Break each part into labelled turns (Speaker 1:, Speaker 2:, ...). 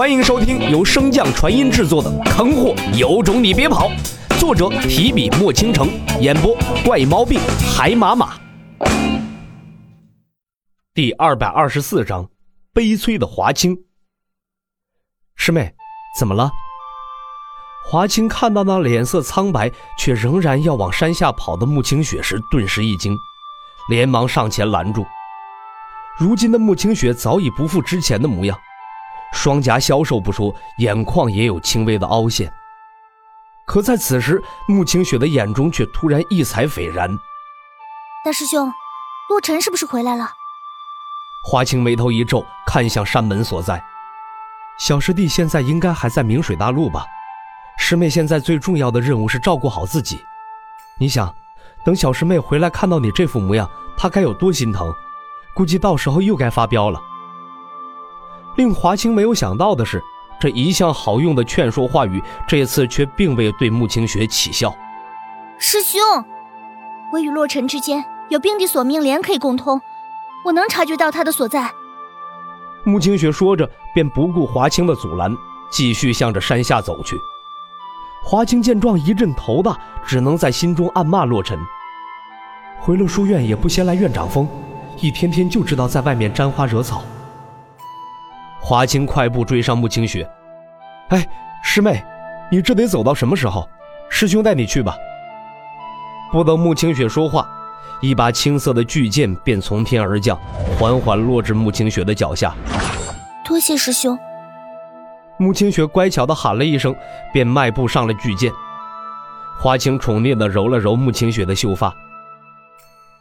Speaker 1: 欢迎收听由升降传音制作的《坑货有种你别跑》，作者提笔墨倾城，演播怪毛病海马马。第二百二十四章，悲催的华清。师妹，怎么了？华清看到那脸色苍白却仍然要往山下跑的穆清雪时，顿时一惊，连忙上前拦住。如今的穆清雪早已不复之前的模样。双颊消瘦不说，眼眶也有轻微的凹陷。可在此时，穆清雪的眼中却突然异彩斐然。
Speaker 2: 大师兄，洛尘是不是回来了？
Speaker 1: 华清眉头一皱，看向山门所在。小师弟现在应该还在明水大陆吧？师妹现在最重要的任务是照顾好自己。你想，等小师妹回来看到你这副模样，她该有多心疼？估计到时候又该发飙了。令华清没有想到的是，这一向好用的劝说话语，这次却并未对穆清雪起效。
Speaker 2: 师兄，我与洛尘之间有冰帝索命莲可以共通，我能察觉到他的所在。
Speaker 1: 穆清雪说着，便不顾华清的阻拦，继续向着山下走去。华清见状一阵头大，只能在心中暗骂洛尘：回了书院也不先来院长峰，一天天就知道在外面沾花惹草。华清快步追上穆清雪，哎，师妹，你这得走到什么时候？师兄带你去吧。不等穆清雪说话，一把青色的巨剑便从天而降，缓缓落至穆清雪的脚下。
Speaker 2: 多谢师兄。
Speaker 1: 穆清雪乖巧地喊了一声，便迈步上了巨剑。华清宠溺地揉了揉穆清雪的秀发。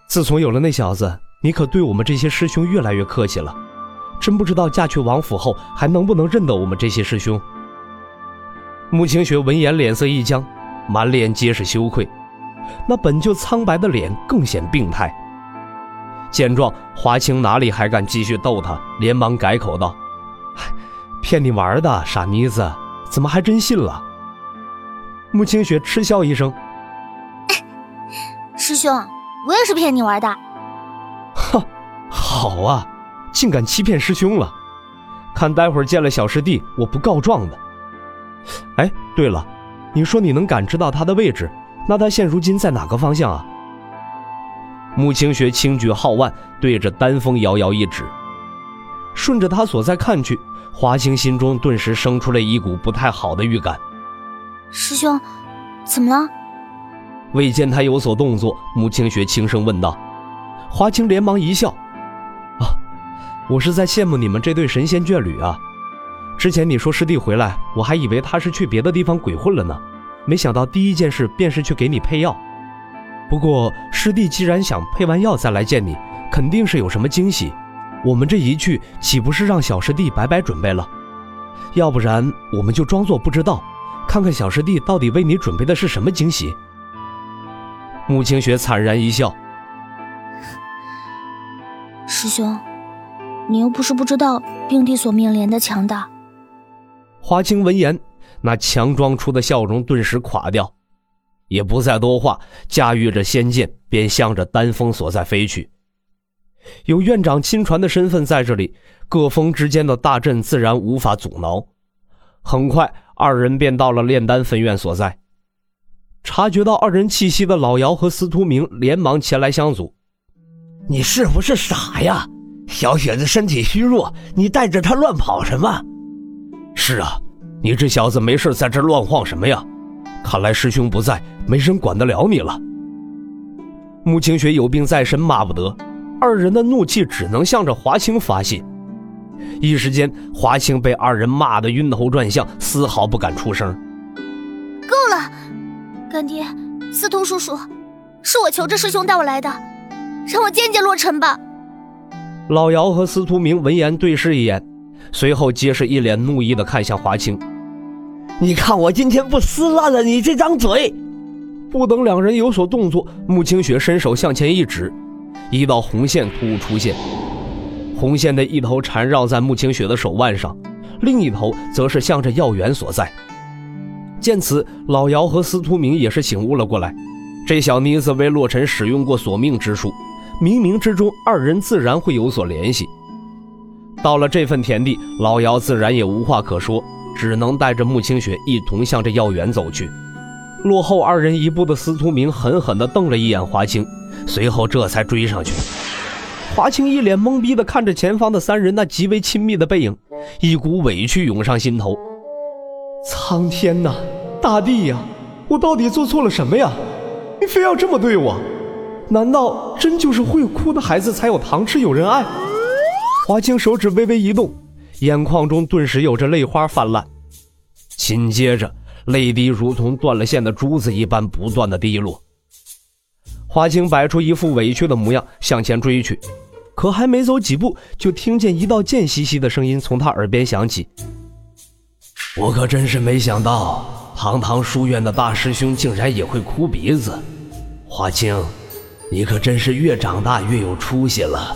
Speaker 1: 自从有了那小子，你可对我们这些师兄越来越客气了。真不知道嫁去王府后还能不能认得我们这些师兄。穆清雪闻言脸色一僵，满脸皆是羞愧，那本就苍白的脸更显病态。见状，华清哪里还敢继续逗他，连忙改口道：“骗你玩的，傻妮子，怎么还真信了？”穆清雪嗤笑一声：“
Speaker 2: 师兄，我也是骗你玩的。”“
Speaker 1: 哼，好啊。”竟敢欺骗师兄了！看待会儿见了小师弟，我不告状的。哎，对了，你说你能感知到他的位置，那他现如今在哪个方向啊？穆清雪轻举皓腕，对着丹峰遥遥一指。顺着他所在看去，华清心中顿时生出了一股不太好的预感。
Speaker 2: 师兄，怎么了？
Speaker 1: 未见他有所动作，穆清雪轻声问道。华清连忙一笑。我是在羡慕你们这对神仙眷侣啊！之前你说师弟回来，我还以为他是去别的地方鬼混了呢，没想到第一件事便是去给你配药。不过师弟既然想配完药再来见你，肯定是有什么惊喜。我们这一去，岂不是让小师弟白白准备了？要不然我们就装作不知道，看看小师弟到底为你准备的是什么惊喜。穆清雪惨然一笑：“
Speaker 2: 师兄。”你又不是不知道病帝所面临的强大。
Speaker 1: 华清闻言，那强装出的笑容顿时垮掉，也不再多话，驾驭着仙剑便向着丹峰所在飞去。有院长亲传的身份在这里，各峰之间的大阵自然无法阻挠。很快，二人便到了炼丹分院所在。察觉到二人气息的老姚和司徒明连忙前来相阻：“
Speaker 3: 你是不是傻呀？”小雪子身体虚弱，你带着她乱跑什么？
Speaker 1: 是啊，你这小子没事在这乱晃什么呀？看来师兄不在，没人管得了你了。穆清雪有病在身，骂不得。二人的怒气只能向着华清发泄。一时间，华清被二人骂得晕头转向，丝毫不敢出声。
Speaker 2: 够了，干爹，司徒叔叔，是我求着师兄带我来的，让我见见洛尘吧。
Speaker 1: 老姚和司徒明闻言对视一眼，随后皆是一脸怒意的看向华清。
Speaker 3: 你看我今天不撕烂了你这张嘴！
Speaker 1: 不等两人有所动作，穆清雪伸手向前一指，一道红线突兀出现。红线的一头缠绕在穆清雪的手腕上，另一头则是向着药源所在。见此，老姚和司徒明也是醒悟了过来。这小妮子为洛尘使用过索命之术。冥冥之中，二人自然会有所联系。到了这份田地，老姚自然也无话可说，只能带着穆清雪一同向着药园走去。落后二人一步的司徒明狠狠地瞪了一眼华清，随后这才追上去。华清一脸懵逼地看着前方的三人那极为亲密的背影，一股委屈涌上心头。苍天呐，大地呀，我到底做错了什么呀？你非要这么对我？难道真就是会哭的孩子才有糖吃有人爱？华清手指微微一动，眼眶中顿时有着泪花泛滥，紧接着泪滴如同断了线的珠子一般不断的滴落。华清摆出一副委屈的模样向前追去，可还没走几步，就听见一道贱兮兮的声音从他耳边响起：“我可真是没想到，堂堂书院的大师兄竟然也会哭鼻子。华清，你可真是越长大越有出息了。”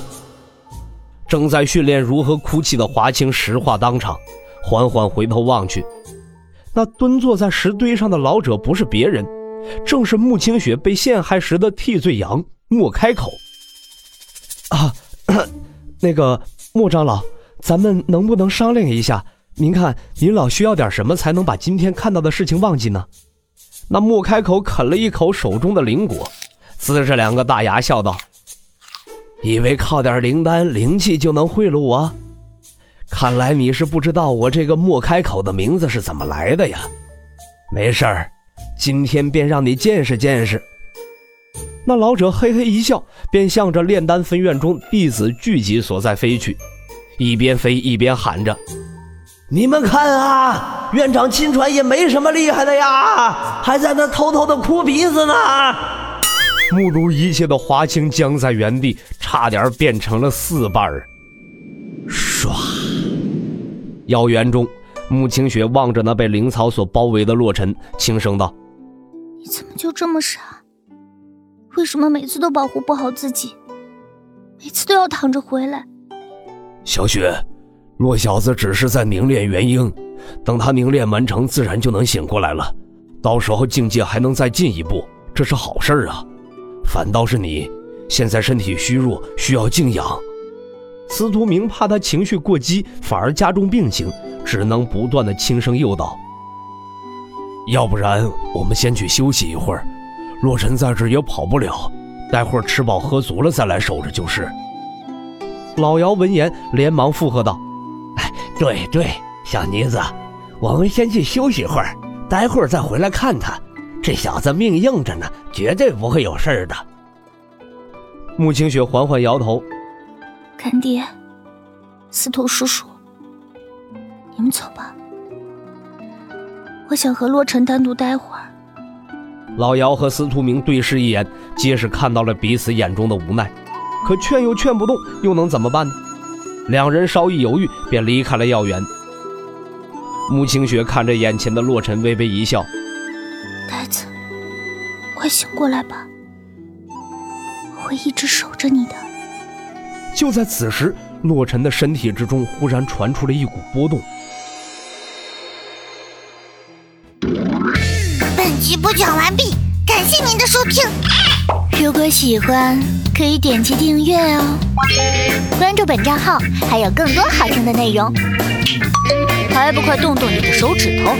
Speaker 1: 正在训练如何哭泣的华清石化当场，缓缓回头望去，那蹲坐在石堆上的老者不是别人。正是穆清雪被陷害时的替罪羊莫开口。啊，那个莫长老，咱们能不能商量一下？您看，您老需要点什么才能把今天看到的事情忘记呢？那莫开口啃了一口手中的灵果，呲着两个大牙笑道：“以为靠点灵丹灵气就能贿赂我？看来你是不知道我这个莫开口的名字是怎么来的呀。没事儿。”今天便让你见识见识。那老者嘿嘿一笑，便向着炼丹分院中弟子聚集所在飞去，一边飞一边喊着：“
Speaker 3: 你们看啊，院长亲传也没什么厉害的呀，还在那偷偷的哭鼻子呢。”
Speaker 1: 目如一切的华清僵在原地，差点变成了四瓣儿。唰，药园中。穆清雪望着那被灵草所包围的洛尘，轻声道：“
Speaker 2: 你怎么就这么傻？为什么每次都保护不好自己？每次都要躺着回来？”
Speaker 1: 小雪，洛小子只是在凝练元婴，等他凝练完成，自然就能醒过来了。到时候境界还能再进一步，这是好事啊。反倒是你，现在身体虚弱，需要静养。司徒明怕他情绪过激，反而加重病情。只能不断的轻声诱导。要不然，我们先去休息一会儿。洛尘在这也跑不了，待会儿吃饱喝足了再来守着就是。老姚闻言连忙附和道：“
Speaker 3: 哎，对对，小妮子，我们先去休息一会儿，待会儿再回来看他。这小子命硬着呢，绝对不会有事的。”
Speaker 1: 穆清雪缓缓摇头：“
Speaker 2: 干爹，司徒叔叔。”你们走吧，我想和洛尘单独待会儿。
Speaker 1: 老姚和司徒明对视一眼，皆是看到了彼此眼中的无奈，可劝又劝不动，又能怎么办呢？两人稍一犹豫，便离开了药园。穆清雪看着眼前的洛尘，微微一笑：“
Speaker 2: 呆子，快醒过来吧，我会一直守着你的。”
Speaker 1: 就在此时，洛尘的身体之中忽然传出了一股波动。
Speaker 2: 本集播讲完毕，感谢您的收听。如果喜欢，可以点击订阅哦，关注本账号还有更多好听的内容。还不快动动你的手指头！